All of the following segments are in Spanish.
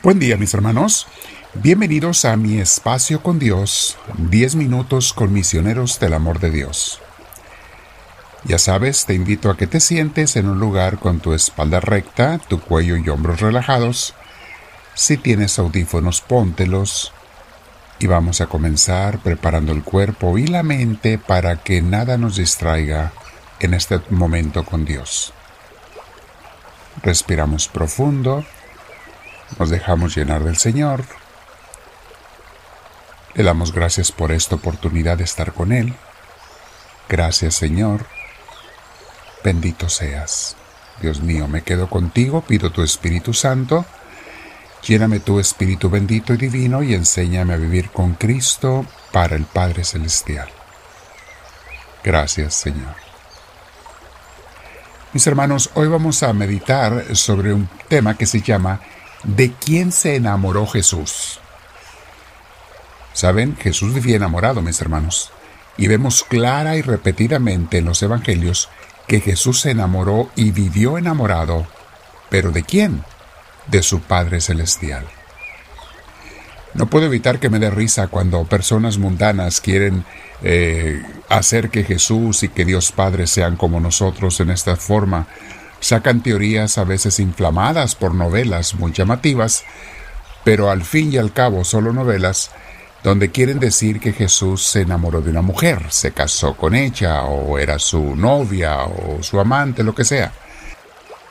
Buen día mis hermanos, bienvenidos a mi espacio con Dios, 10 minutos con misioneros del amor de Dios. Ya sabes, te invito a que te sientes en un lugar con tu espalda recta, tu cuello y hombros relajados. Si tienes audífonos, póntelos. Y vamos a comenzar preparando el cuerpo y la mente para que nada nos distraiga en este momento con Dios. Respiramos profundo nos dejamos llenar del Señor. Le damos gracias por esta oportunidad de estar con Él. Gracias Señor. Bendito seas. Dios mío, me quedo contigo, pido tu Espíritu Santo. Lléname tu Espíritu bendito y divino y enséñame a vivir con Cristo para el Padre Celestial. Gracias Señor. Mis hermanos, hoy vamos a meditar sobre un tema que se llama ¿De quién se enamoró Jesús? Saben, Jesús vivía enamorado, mis hermanos, y vemos clara y repetidamente en los Evangelios que Jesús se enamoró y vivió enamorado. ¿Pero de quién? De su Padre Celestial. No puedo evitar que me dé risa cuando personas mundanas quieren eh, hacer que Jesús y que Dios Padre sean como nosotros en esta forma, Sacan teorías a veces inflamadas por novelas muy llamativas, pero al fin y al cabo solo novelas donde quieren decir que Jesús se enamoró de una mujer, se casó con ella, o era su novia, o su amante, lo que sea.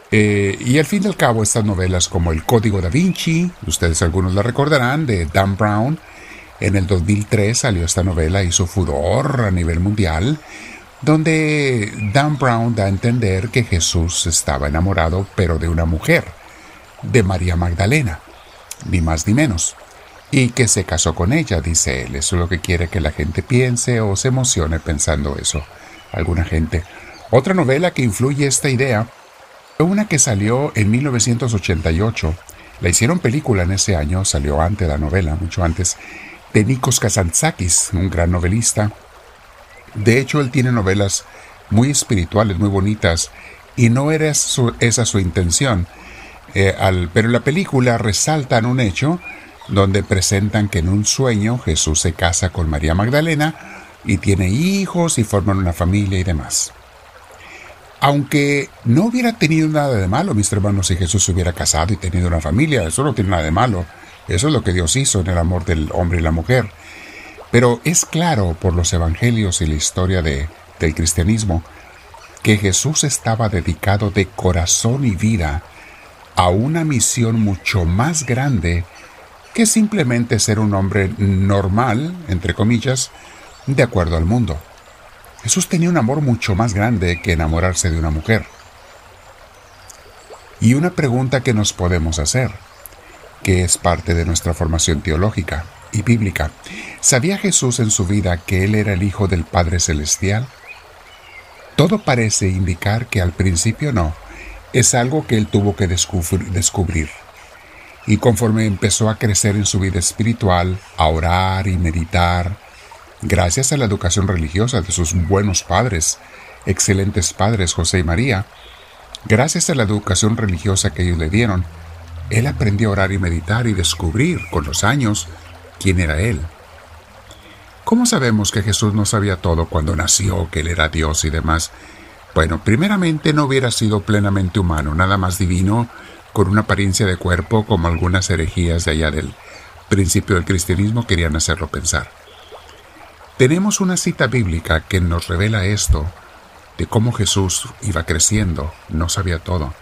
Eh, y al fin y al cabo estas novelas como El Código da Vinci, ustedes algunos la recordarán, de Dan Brown, en el 2003 salió esta novela, hizo furor a nivel mundial, donde Dan Brown da a entender que Jesús estaba enamorado, pero de una mujer, de María Magdalena, ni más ni menos, y que se casó con ella, dice él. Eso es lo que quiere que la gente piense o se emocione pensando eso. Alguna gente. Otra novela que influye esta idea fue una que salió en 1988. La hicieron película en ese año, salió antes la novela, mucho antes, de Nikos Kazantzakis, un gran novelista de hecho, él tiene novelas muy espirituales, muy bonitas, y no era esa su intención. Eh, pero en la película resaltan un hecho donde presentan que en un sueño Jesús se casa con María Magdalena y tiene hijos y forman una familia y demás. Aunque no hubiera tenido nada de malo, mis hermanos, si Jesús se hubiera casado y tenido una familia, eso no tiene nada de malo. Eso es lo que Dios hizo en el amor del hombre y la mujer. Pero es claro por los evangelios y la historia de, del cristianismo que Jesús estaba dedicado de corazón y vida a una misión mucho más grande que simplemente ser un hombre normal, entre comillas, de acuerdo al mundo. Jesús tenía un amor mucho más grande que enamorarse de una mujer. Y una pregunta que nos podemos hacer, que es parte de nuestra formación teológica, y bíblica. ¿Sabía Jesús en su vida que Él era el Hijo del Padre Celestial? Todo parece indicar que al principio no, es algo que Él tuvo que descubrir. Y conforme empezó a crecer en su vida espiritual, a orar y meditar, gracias a la educación religiosa de sus buenos padres, excelentes padres José y María, gracias a la educación religiosa que ellos le dieron, él aprendió a orar y meditar y descubrir con los años quién era Él. ¿Cómo sabemos que Jesús no sabía todo cuando nació, que Él era Dios y demás? Bueno, primeramente no hubiera sido plenamente humano, nada más divino, con una apariencia de cuerpo como algunas herejías de allá del principio del cristianismo querían hacerlo pensar. Tenemos una cita bíblica que nos revela esto, de cómo Jesús iba creciendo, no sabía todo.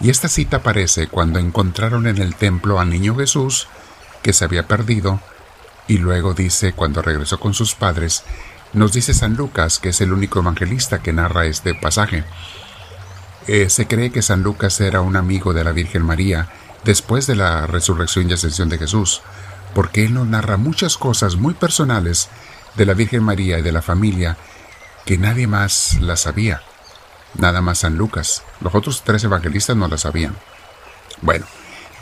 Y esta cita aparece cuando encontraron en el templo al niño Jesús que se había perdido, y luego dice, cuando regresó con sus padres, nos dice San Lucas, que es el único evangelista que narra este pasaje. Eh, se cree que San Lucas era un amigo de la Virgen María después de la resurrección y ascensión de Jesús, porque él nos narra muchas cosas muy personales de la Virgen María y de la familia que nadie más las sabía. Nada más San Lucas. Los otros tres evangelistas no las sabían. Bueno,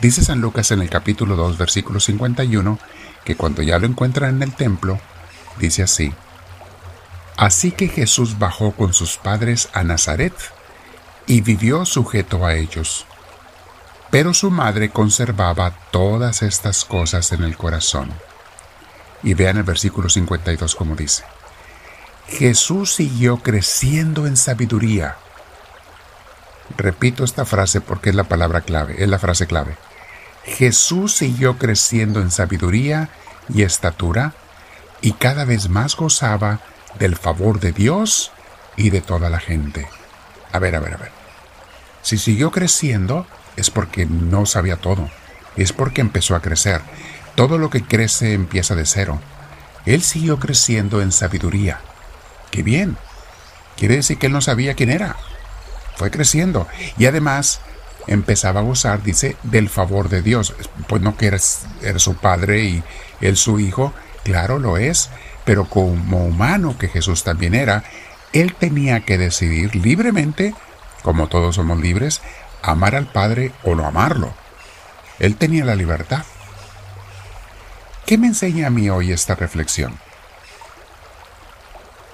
Dice San Lucas en el capítulo 2, versículo 51, que cuando ya lo encuentran en el templo, dice así, Así que Jesús bajó con sus padres a Nazaret y vivió sujeto a ellos. Pero su madre conservaba todas estas cosas en el corazón. Y vean el versículo 52 como dice. Jesús siguió creciendo en sabiduría. Repito esta frase porque es la palabra clave, es la frase clave. Jesús siguió creciendo en sabiduría y estatura y cada vez más gozaba del favor de Dios y de toda la gente. A ver, a ver, a ver. Si siguió creciendo es porque no sabía todo, es porque empezó a crecer. Todo lo que crece empieza de cero. Él siguió creciendo en sabiduría. ¡Qué bien! Quiere decir que él no sabía quién era. Fue creciendo. Y además empezaba a gozar, dice, del favor de Dios. Pues no que era, su padre y él su hijo. Claro, lo es. Pero como humano que Jesús también era, él tenía que decidir libremente, como todos somos libres, amar al Padre o no amarlo. Él tenía la libertad. ¿Qué me enseña a mí hoy esta reflexión?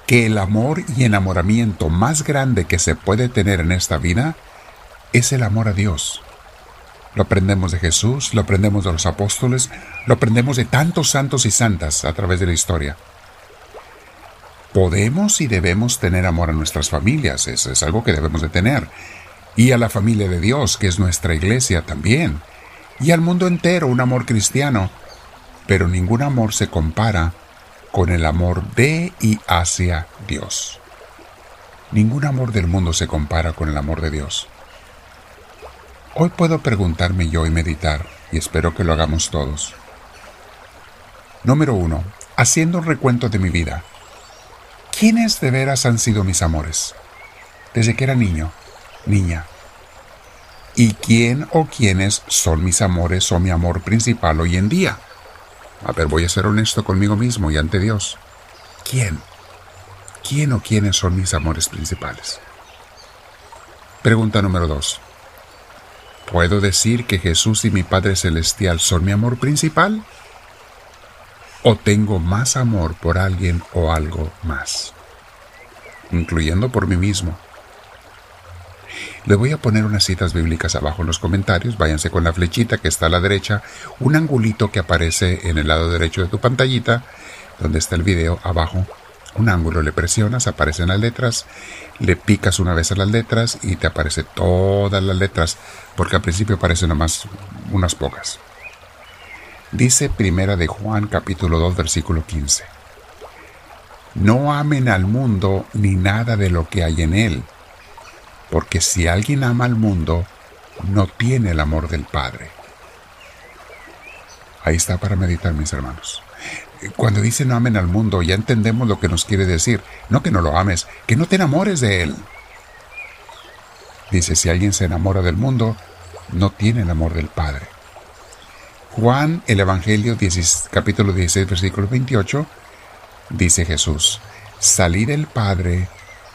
Que el amor y enamoramiento más grande que se puede tener en esta vida es el amor a Dios. Lo aprendemos de Jesús, lo aprendemos de los apóstoles, lo aprendemos de tantos santos y santas a través de la historia. Podemos y debemos tener amor a nuestras familias, eso es algo que debemos de tener, y a la familia de Dios, que es nuestra iglesia también, y al mundo entero un amor cristiano, pero ningún amor se compara con el amor de y hacia Dios. Ningún amor del mundo se compara con el amor de Dios. Hoy puedo preguntarme yo y meditar, y espero que lo hagamos todos. Número uno, haciendo un recuento de mi vida. ¿Quiénes de veras han sido mis amores? Desde que era niño, niña. ¿Y quién o quiénes son mis amores o mi amor principal hoy en día? A ver, voy a ser honesto conmigo mismo y ante Dios. ¿Quién? ¿Quién o quiénes son mis amores principales? Pregunta número dos. ¿Puedo decir que Jesús y mi Padre Celestial son mi amor principal? ¿O tengo más amor por alguien o algo más? Incluyendo por mí mismo. Le voy a poner unas citas bíblicas abajo en los comentarios. Váyanse con la flechita que está a la derecha, un angulito que aparece en el lado derecho de tu pantallita, donde está el video abajo. Un ángulo le presionas, aparecen las letras, le picas una vez a las letras y te aparece todas las letras, porque al principio aparecen nomás unas pocas. Dice Primera de Juan capítulo 2 versículo 15. No amen al mundo ni nada de lo que hay en él porque si alguien ama al mundo, no tiene el amor del Padre. Ahí está para meditar, mis hermanos. Cuando dice no amen al mundo, ya entendemos lo que nos quiere decir. No que no lo ames, que no te enamores de él. Dice, si alguien se enamora del mundo, no tiene el amor del Padre. Juan, el Evangelio, capítulo 16, versículo 28, dice Jesús, salí del Padre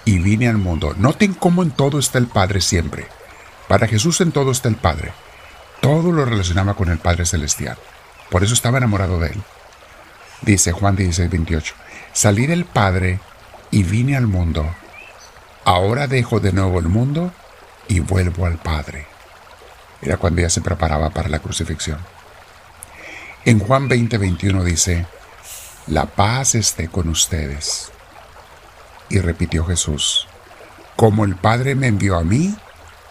y vine al mundo. Noten cómo en todo está el Padre siempre. Para Jesús en todo está el Padre. Todo lo relacionaba con el Padre Celestial. Por eso estaba enamorado de él. Dice Juan 16, 28. Salí del Padre y vine al mundo. Ahora dejo de nuevo el mundo y vuelvo al Padre. Era cuando ya se preparaba para la crucifixión. En Juan 20, 21 dice, La paz esté con ustedes. Y repitió Jesús, como el Padre me envió a mí,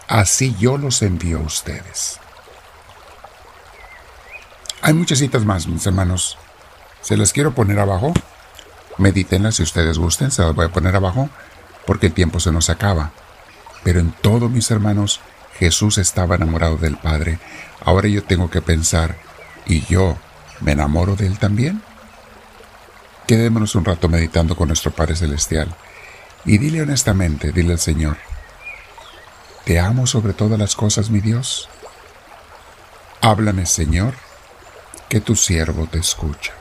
así yo los envío a ustedes. Hay muchas citas más, mis hermanos. Se las quiero poner abajo. Medítenlas si ustedes gusten, se las voy a poner abajo porque el tiempo se nos acaba. Pero en todo, mis hermanos, Jesús estaba enamorado del Padre. Ahora yo tengo que pensar, ¿y yo me enamoro de Él también? Quedémonos un rato meditando con nuestro Padre Celestial y dile honestamente, dile al Señor, ¿te amo sobre todas las cosas, mi Dios? Háblame, Señor, que tu siervo te escucha.